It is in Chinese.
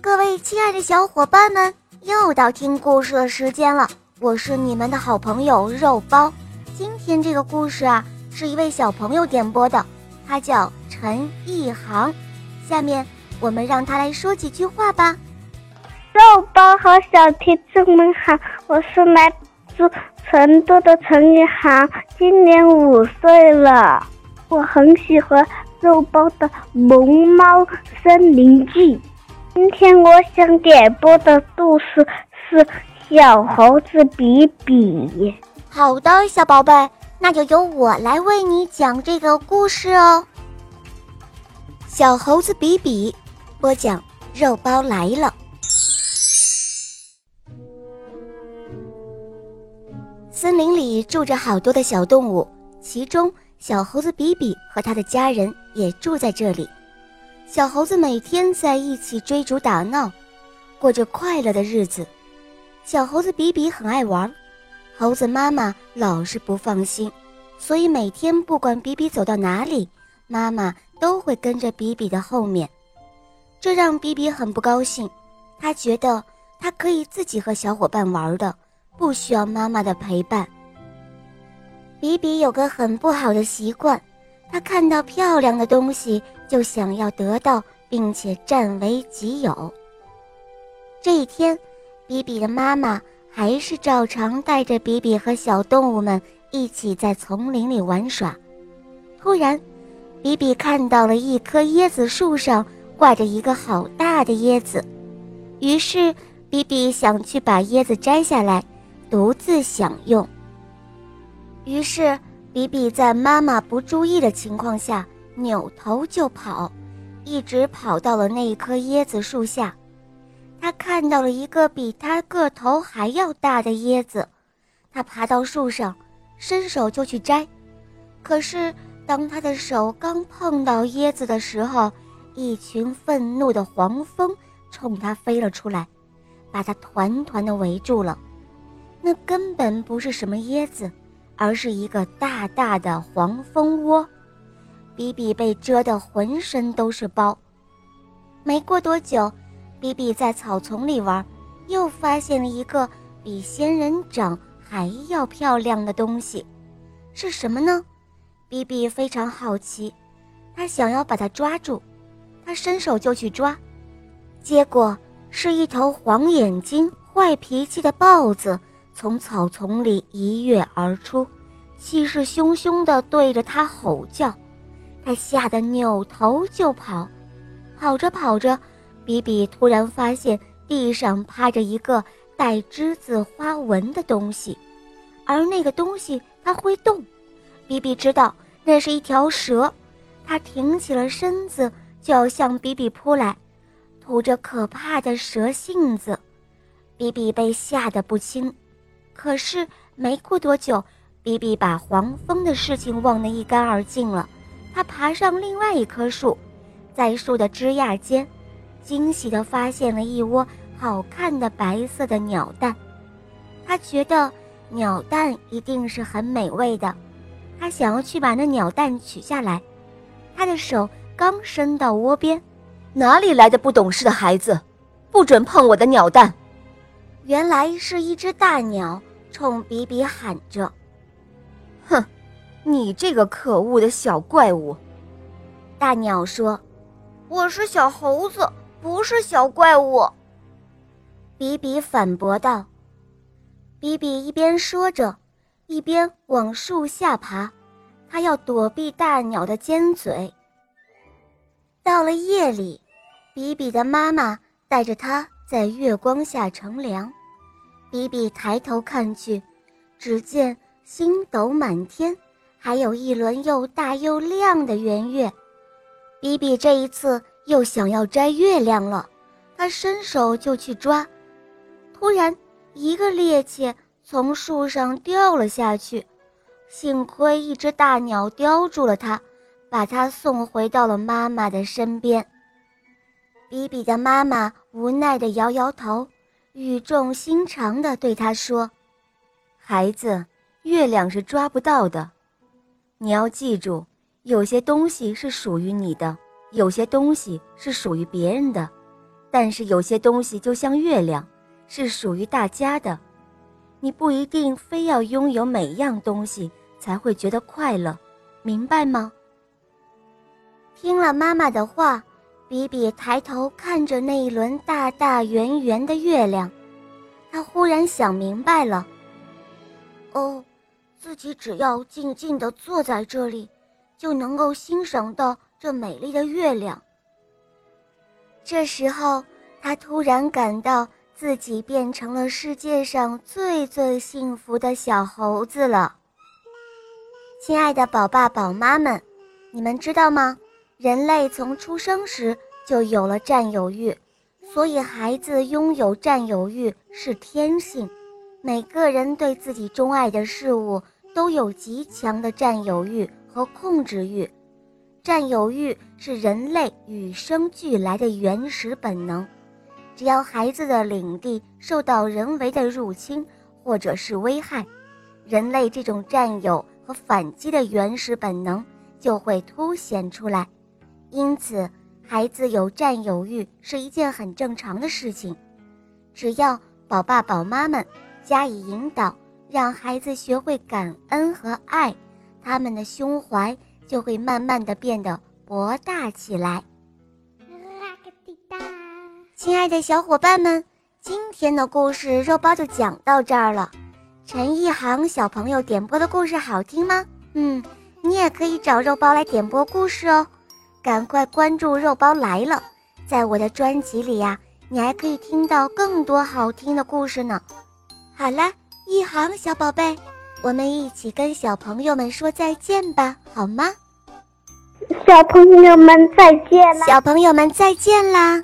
各位亲爱的小伙伴们，又到听故事的时间了。我是你们的好朋友肉包。今天这个故事啊，是一位小朋友点播的，他叫陈一航。下面我们让他来说几句话吧。肉包和小听众们好，我是来自成都的陈一航，今年五岁了。我很喜欢肉包的《萌猫森林记》。今天我想点播的故事是《小猴子比比》。好的，小宝贝，那就由我来为你讲这个故事哦。小猴子比比，播讲肉包来了。森林里住着好多的小动物，其中小猴子比比和他的家人也住在这里。小猴子每天在一起追逐打闹，过着快乐的日子。小猴子比比很爱玩，猴子妈妈老是不放心，所以每天不管比比走到哪里，妈妈都会跟着比比的后面。这让比比很不高兴，他觉得他可以自己和小伙伴玩的，不需要妈妈的陪伴。比比有个很不好的习惯。他看到漂亮的东西就想要得到，并且占为己有。这一天，比比的妈妈还是照常带着比比和小动物们一起在丛林里玩耍。突然，比比看到了一棵椰子树上挂着一个好大的椰子，于是比比想去把椰子摘下来，独自享用。于是。比比在妈妈不注意的情况下扭头就跑，一直跑到了那一棵椰子树下。他看到了一个比他个头还要大的椰子，他爬到树上，伸手就去摘。可是当他的手刚碰到椰子的时候，一群愤怒的黄蜂冲他飞了出来，把他团团的围住了。那根本不是什么椰子。而是一个大大的黄蜂窝，比比被蛰得浑身都是包。没过多久，比比在草丛里玩，又发现了一个比仙人掌还要漂亮的东西，是什么呢？比比非常好奇，他想要把它抓住，他伸手就去抓，结果是一头黄眼睛、坏脾气的豹子。从草丛里一跃而出，气势汹汹地对着他吼叫。他吓得扭头就跑，跑着跑着，比比突然发现地上趴着一个带栀子花纹的东西，而那个东西它会动。比比知道那是一条蛇，它挺起了身子就要向比比扑来，吐着可怕的蛇信子。比比被吓得不轻。可是没过多久，比比把黄蜂的事情忘得一干二净了。他爬上另外一棵树，在树的枝桠间，惊喜地发现了一窝好看的白色的鸟蛋。他觉得鸟蛋一定是很美味的，他想要去把那鸟蛋取下来。他的手刚伸到窝边，哪里来的不懂事的孩子，不准碰我的鸟蛋！原来是一只大鸟。冲比比喊着：“哼，你这个可恶的小怪物！”大鸟说：“我是小猴子，不是小怪物。”比比反驳道。比比一边说着，一边往树下爬，他要躲避大鸟的尖嘴。到了夜里，比比的妈妈带着他在月光下乘凉。比比抬头看去，只见星斗满天，还有一轮又大又亮的圆月。比比这一次又想要摘月亮了，他伸手就去抓，突然一个趔趄从树上掉了下去，幸亏一只大鸟叼住了它，把它送回到了妈妈的身边。比比的妈妈无奈地摇摇头。语重心长地对他说：“孩子，月亮是抓不到的，你要记住，有些东西是属于你的，有些东西是属于别人的，但是有些东西就像月亮，是属于大家的。你不一定非要拥有每样东西才会觉得快乐，明白吗？听了妈妈的话，比比抬头看着那一轮大大圆圆的月亮，他忽然想明白了。哦，自己只要静静地坐在这里，就能够欣赏到这美丽的月亮。这时候，他突然感到。自己变成了世界上最最幸福的小猴子了。亲爱的宝爸宝妈们，你们知道吗？人类从出生时就有了占有欲，所以孩子拥有占有欲是天性。每个人对自己钟爱的事物都有极强的占有欲和控制欲。占有欲是人类与生俱来的原始本能。只要孩子的领地受到人为的入侵或者是危害，人类这种占有和反击的原始本能就会凸显出来。因此，孩子有占有欲是一件很正常的事情。只要宝爸宝妈们加以引导，让孩子学会感恩和爱，他们的胸怀就会慢慢的变得博大起来。亲爱的小伙伴们，今天的故事肉包就讲到这儿了。陈一航小朋友点播的故事好听吗？嗯，你也可以找肉包来点播故事哦。赶快关注肉包来了，在我的专辑里呀，你还可以听到更多好听的故事呢。好了，一航小宝贝，我们一起跟小朋友们说再见吧，好吗？小朋友们再见啦！小朋友们再见啦！